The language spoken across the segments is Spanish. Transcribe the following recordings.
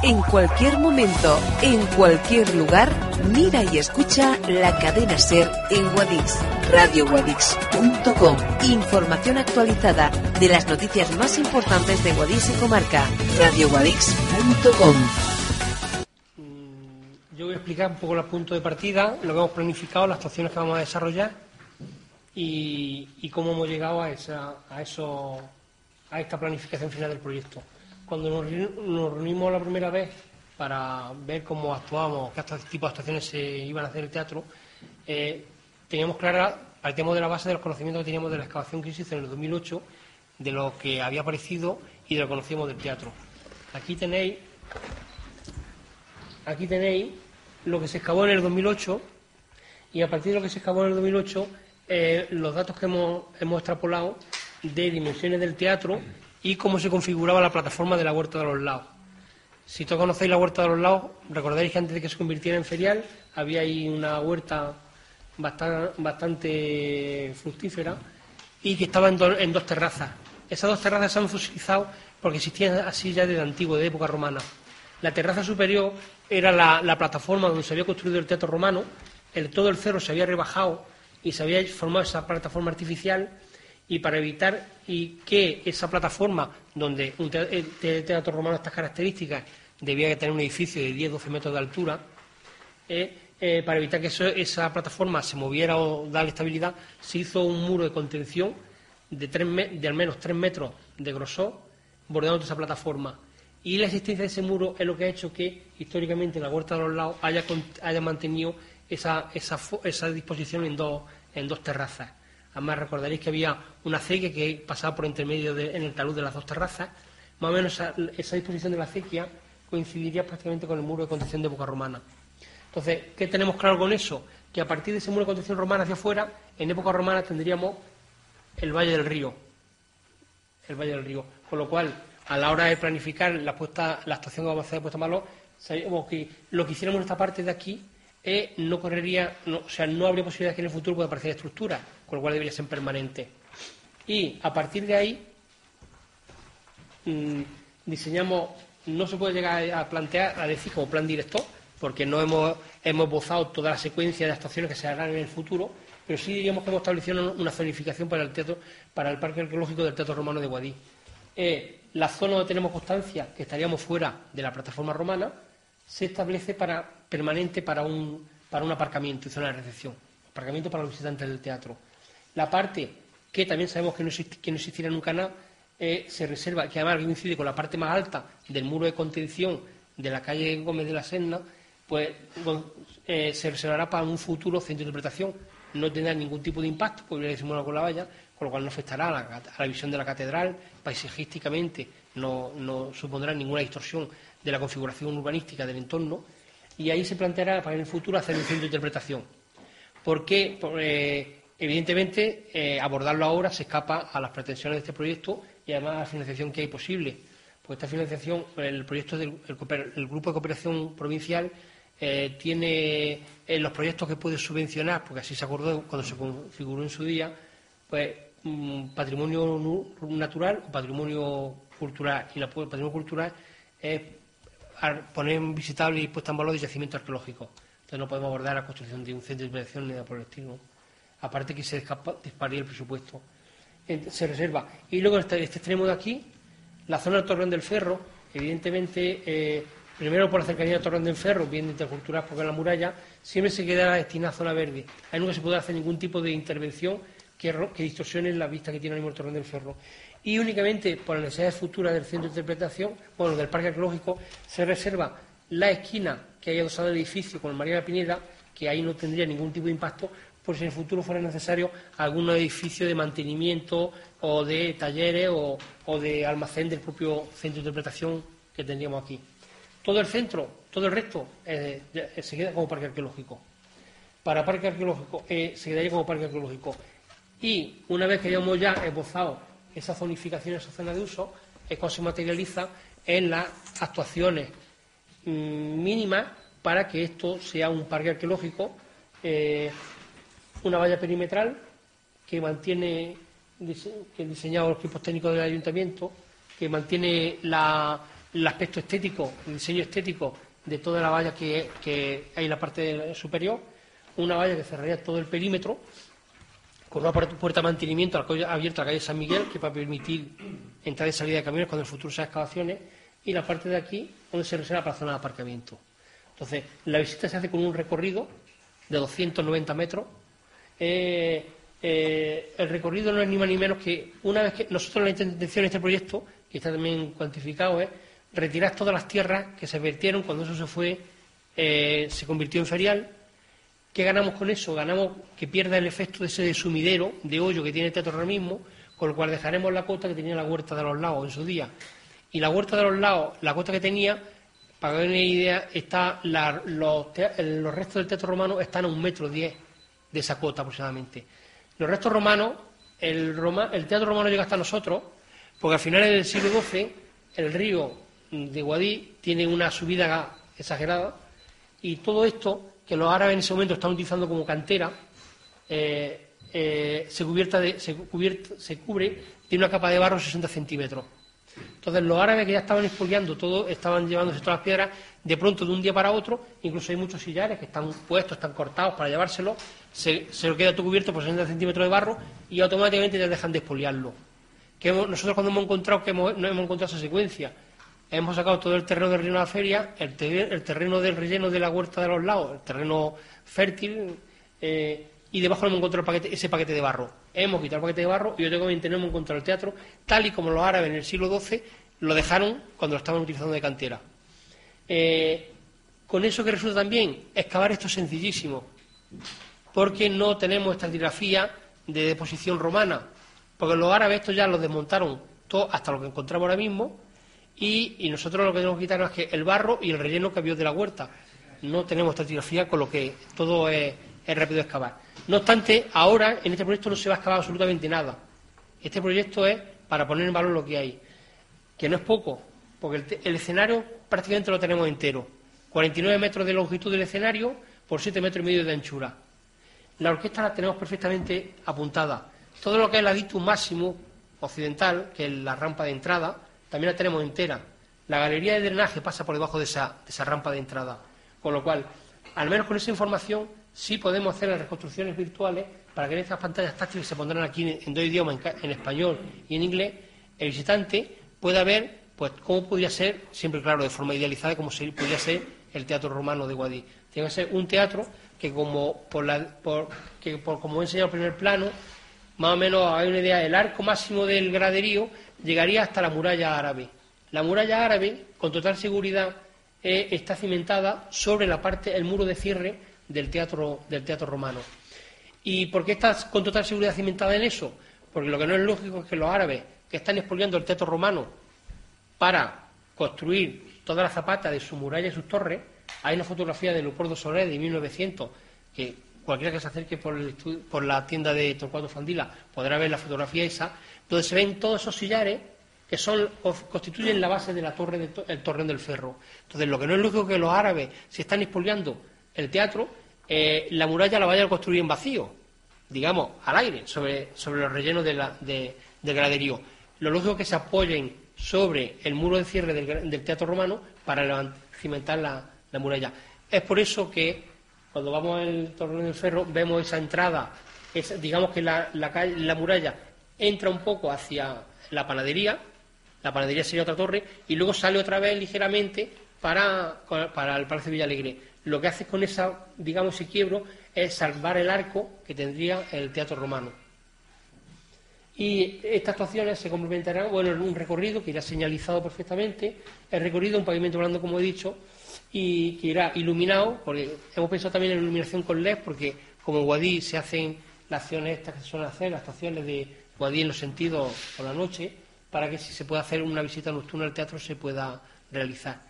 En cualquier momento, en cualquier lugar, mira y escucha la cadena Ser en Guadix, radioguadix.com. Información actualizada de las noticias más importantes de Guadix y comarca, radioguadix.com. Yo voy a explicar un poco los puntos de partida, lo que hemos planificado, las actuaciones que vamos a desarrollar y, y cómo hemos llegado a, esa, a, eso, a esta planificación final del proyecto. Cuando nos, reuni- nos reunimos la primera vez para ver cómo actuábamos, qué tipo de actuaciones se iban a hacer el teatro, eh, teníamos clara, partíamos de la base de los conocimientos que teníamos de la excavación que se hizo en el 2008, de lo que había aparecido y de lo que conocíamos del teatro. Aquí tenéis Aquí tenéis lo que se excavó en el 2008 y a partir de lo que se excavó en el 2008 eh, los datos que hemos, hemos extrapolado de dimensiones del teatro y cómo se configuraba la plataforma de la Huerta de los Laos. Si todos conocéis la Huerta de los Laos, recordaréis que antes de que se convirtiera en ferial había ahí una huerta bastan- bastante fructífera y que estaba en dos terrazas. Esas dos terrazas se han fosilizado porque existían así ya desde antiguo, de época romana. La terraza superior era la, la plataforma donde se había construido el teatro romano, el, todo el cerro se había rebajado y se había formado esa plataforma artificial y para evitar y que esa plataforma, donde un teatro romano estas características debía de tener un edificio de 10-12 metros de altura, eh, eh, para evitar que eso- esa plataforma se moviera o darle estabilidad, se hizo un muro de contención de, tres de al menos 3 metros de grosor bordeando esa plataforma. Y la existencia de ese muro es lo que ha hecho que históricamente la Huerta de los Laos haya, haya mantenido esa, esa, esa disposición en dos, en dos terrazas. Además recordaréis que había una acequia que pasaba por entre medio de- en el talud de las dos terrazas. Más o menos esa, disposición de la acequia coincidiría prácticamente con el muro de contención de época romana. Entonces, ¿qué tenemos claro con eso? Que a partir de ese muro de contención romana hacia afuera, en época romana tendríamos el Valle del Río. El Valle del Río. Con lo cual, a la hora de planificar la, puesta, la actuación que vamos a hacer de Puesta Malo, sabíamos que lo que hiciéramos en esta parte de aquí eh, no correría, no, o sea, no habría posibilidad que en el futuro pueda aparecer estructura, con lo cual debería ser permanente. Y a partir de ahí, mm, diseñamos, no se puede llegar a plantear, a decir como plan director, porque no hemos, hemos esbozado toda la secuencia de actuaciones que se harán en el futuro, pero sí diríamos que hemos establecido una zonificación para el teatro, para el parque arqueológico del Teatro Romano de Guadí. Eh, la zona donde tenemos constancia que estaríamos fuera de la plataforma romana se establece para permanente para un, para un aparcamiento y zona de recepción, aparcamiento para los visitantes del teatro. La parte que también sabemos que no, existirá nunca nada, eh, se reserva, que además coincide con la parte más alta del muro de contención de la calle Gómez de la Serna, pues eh, se reservará para un futuro centro de interpretación. No tendrá ningún tipo de impacto, porque viene disimulado con la valla, con lo cual no afectará a la, a la visión de la catedral, paisajísticamente no, no supondrá ninguna distorsión de la configuración urbanística del entorno, y ahí se planteará para en el futuro hacer un centro de interpretación. Porque, por, eh, evidentemente, eh, abordarlo ahora se escapa a las pretensiones de este proyecto y además a la financiación que hay posible. Pues esta financiación, el proyecto del Grupo de Cooperación Provincial eh, tiene en los proyectos que puede subvencionar, porque así se acordó cuando se configuró en su día, pues mm, patrimonio natural o patrimonio cultural. Y el patrimonio cultural es poner visitable y puesta en valor de yacimientos arqueológicos. Entonces no podemos abordar la construcción de un centro de inspección ni nada por el estilo. Aparte que se disparía el presupuesto. Se reserva. Y luego este, este extremo de aquí, la zona del Torreón del Ferro, evidentemente, eh, primero por la cercanía del Torreón del Ferro, bien intercultural porque la muralla, siempre se quedará destinada a zona verde. Ahí nunca se podrá hacer ningún tipo de intervención que, distorsione la vista que tiene ahora mismo el Torreón del Ferro. Y únicamente por las necesidades futuras del centro de interpretación, bueno, del parque arqueológico, se reserva la esquina que hay adosada al edificio con el María de la Pineda, que ahí no tendría ningún tipo de impacto, por si en el futuro fuera necesario algún edificio de mantenimiento o de talleres o, o de almacén del propio centro de interpretación que tendríamos aquí. Todo el centro, todo el resto, eh, ya- se queda como parque arqueológico. Para parque arqueológico, eh, se quedaría como parque arqueológico. Y una vez que hayamos ya esbozado esa zonificación, esa zona de uso, es cuando se materializa en las actuaciones mm, mínimas para que esto sea un parque arqueológico, eh, una valla perimetral que mantiene que han diseñado los equipos técnicos del ayuntamiento, que mantiene la- el aspecto estético, el diseño estético de toda la valla que, hay en la parte superior, una valla que cerraría todo el perímetro, con una puerta de mantenimiento la abierta a la calle San Miguel, que va a permitir entrada y salida de camiones cuando en el futuro sean excavaciones, y la parte de aquí, donde se reserva para zona de aparcamiento. Entonces, la visita se hace con un recorrido de 290 metros. Eh, eh, el recorrido no es ni más ni menos que una vez que nosotros la intención de este proyecto, que está también cuantificado, es retirar todas las tierras que se vertieron cuando eso se fue, eh, se convirtió en ferial. ¿Qué ganamos con eso? Ganamos que pierda el efecto de ese sumidero, de hoyo que tiene el teatro ahora mismo, con lo cual dejaremos la cota que tenía la huerta de los lagos en su día. Y la huerta de los lagos, la cota que tenía, para que una idea, está los, los restos del teatro romano están a un metro diez de esa cota aproximadamente. Los restos romanos, el, teatro romano llega hasta nosotros, porque a finales del siglo XII el río de Guadí tiene una subida exagerada y todo esto que los árabes en ese momento están utilizando como cantera eh, eh, se, cubierta de- se, cubierta- se cubre de una capa de barro de 60 centímetros. Entonces los árabes que ya estaban expoliando todo, estaban llevándose todas las piedras, de pronto de un día para otro, incluso hay muchos sillares que están puestos, están cortados para llevárselo, se, se lo queda todo cubierto por 60 centímetros de barro y automáticamente ya dejan de expoliarlo. Que hemos- nosotros cuando hemos encontrado que hemos, no hemos encontrado esa secuencia, hemos sacado todo el terreno del relleno de la feria, el, el terreno del relleno de la huerta de los lagos, el terreno fértil, eh, y debajo hemos encontrado ese paquete de barro. Hemos quitado el paquete de barro y obviamente no hemos encontrado el teatro, tal y como los árabes en el siglo XII lo dejaron cuando lo estaban utilizando de cantera. Eh, con eso que resulta también, excavar esto es sencillísimo, porque no tenemos estratigrafía de deposición romana, porque los árabes esto ya lo desmontaron todo hasta lo que encontramos ahora mismo, y, y nosotros lo que tenemos que quitar es que el barro y el relleno que había de la huerta. No tenemos estratigrafía, con lo que todo es, es rápido excavar. No obstante, ahora en este proyecto no se va a excavar absolutamente nada. Este proyecto es para poner en valor lo que hay que no es poco, porque el escenario prácticamente lo tenemos entero. 49 metros de longitud del escenario por 7 metros y medio de anchura. La orquesta la tenemos perfectamente apuntada. Todo lo que es el aditum máximo occidental, que es la rampa de entrada, también la tenemos entera. La galería de drenaje pasa por debajo de esa, de esa rampa de entrada. Con lo cual, al menos con esa información, sí podemos hacer las reconstrucciones virtuales para que en estas pantallas táctiles se pondrán aquí en, dos idiomas, en, español y en inglés, el visitante pueda ver pues cómo podría ser, siempre claro, de forma idealizada, como se- podría ser el teatro romano de Guadix. Tiene que ser un teatro que, como por, la, por, que por como he enseñado en el primer plano, más o menos hay una idea, el arco máximo del graderío llegaría hasta la muralla árabe. La muralla árabe, con total seguridad, eh, está cimentada sobre la parte, el muro de cierre del teatro, del teatro romano. ¿Y por qué está con total seguridad cimentada en eso? Porque lo que no es lógico es que los árabes que están expoliando el teatro romano para construir toda la zapata de su muralla y sus torres, hay una fotografía de Leopoldo Soler de 1900 que cualquiera que se acerque por, el por la tienda de Torcuato Fandila podrá ver la fotografía esa, donde se ven todos esos sillares que son, constituyen la base de la torre del to- el torreón del ferro. Entonces, lo que no es lógico es que los árabes, si están expoliando el teatro, eh, la muralla la vayan a construir en vacío, digamos, al aire, sobre, sobre los rellenos de del graderío. Lo lógico es que se apoyen sobre el muro de cierre del, del teatro romano para cimentar la, la muralla. Es por eso que cuando vamos al torreón del ferro vemos esa entrada, digamos que la, la calle- la muralla entra un poco hacia la panadería, la panadería sería otra torre, y luego sale otra vez ligeramente para, para el Palacio Villalegre. Lo que hace con esa, digamos, ese quiebro es salvar el arco que tendría el teatro romano. Y estas actuaciones se complementarán, bueno, en un recorrido que irá señalizado perfectamente, el recorrido un pavimento blando, como he dicho, y que irá iluminado, porque hemos pensado también en iluminación con LED, porque como Guadí se hacen las acciones estas que se suelen hacer, las actuaciones de Guadí en los sentidos por la noche, para que si se puede hacer una visita nocturna al teatro se pueda realizar.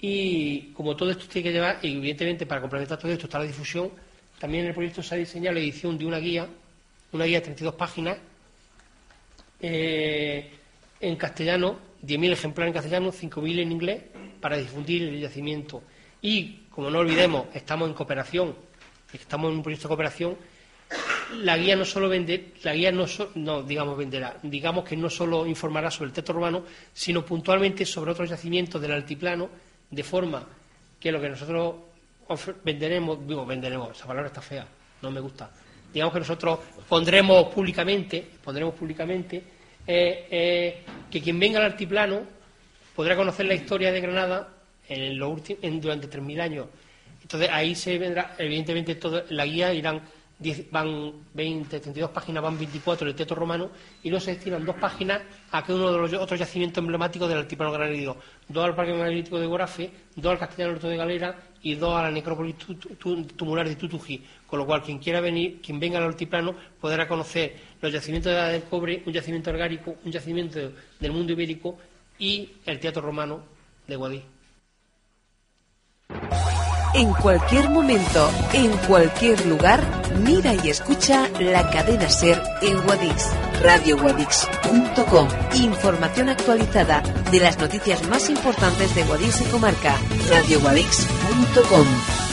Y como todo esto tiene que llevar, evidentemente para complementar todo esto está la difusión, también en el proyecto se ha diseñado la edición de una guía, una guía de 32 páginas, eh, en castellano, 10.000 ejemplares en castellano, 5.000 en inglés, para difundir el yacimiento. Y, como no olvidemos, estamos en cooperación, estamos en un proyecto de cooperación, la guía no solo vende, la guía no, no digamos venderá, digamos que no solo informará sobre el teatro urbano, sino puntualmente sobre otros yacimientos del altiplano, de forma que lo que nosotros venderemos, digo venderemos, esa palabra está fea, no me gusta. Digamos que nosotros pondremos públicamente, pondremos públicamente eh, eh, que quien venga al altiplano podrá conocer la historia de Granada en, en durante 3.000 años. Entonces ahí se vendrá, evidentemente, toda la guía irán van 20, 32 páginas, van 24 del teatro romano y no se destinan dos páginas a cada uno de los otros yacimientos emblemáticos del altiplano granadino. Dos al Parque Megalítico de Gorafe, dos al Castellano Alto de Galera y dos a la necrópolis tumular de Tutuji. Con lo cual, quien quiera venir, quien venga al altiplano, podrá conocer los yacimientos de la del cobre, un yacimiento orgánico, un yacimiento del mundo ibérico y el teatro romano de Guadix. En cualquier momento, en cualquier lugar, mira y escucha la cadena Ser en Guadix. RadioGuadix.com. Información actualizada de las noticias más importantes de Guadix y comarca. RadioGuadix.com.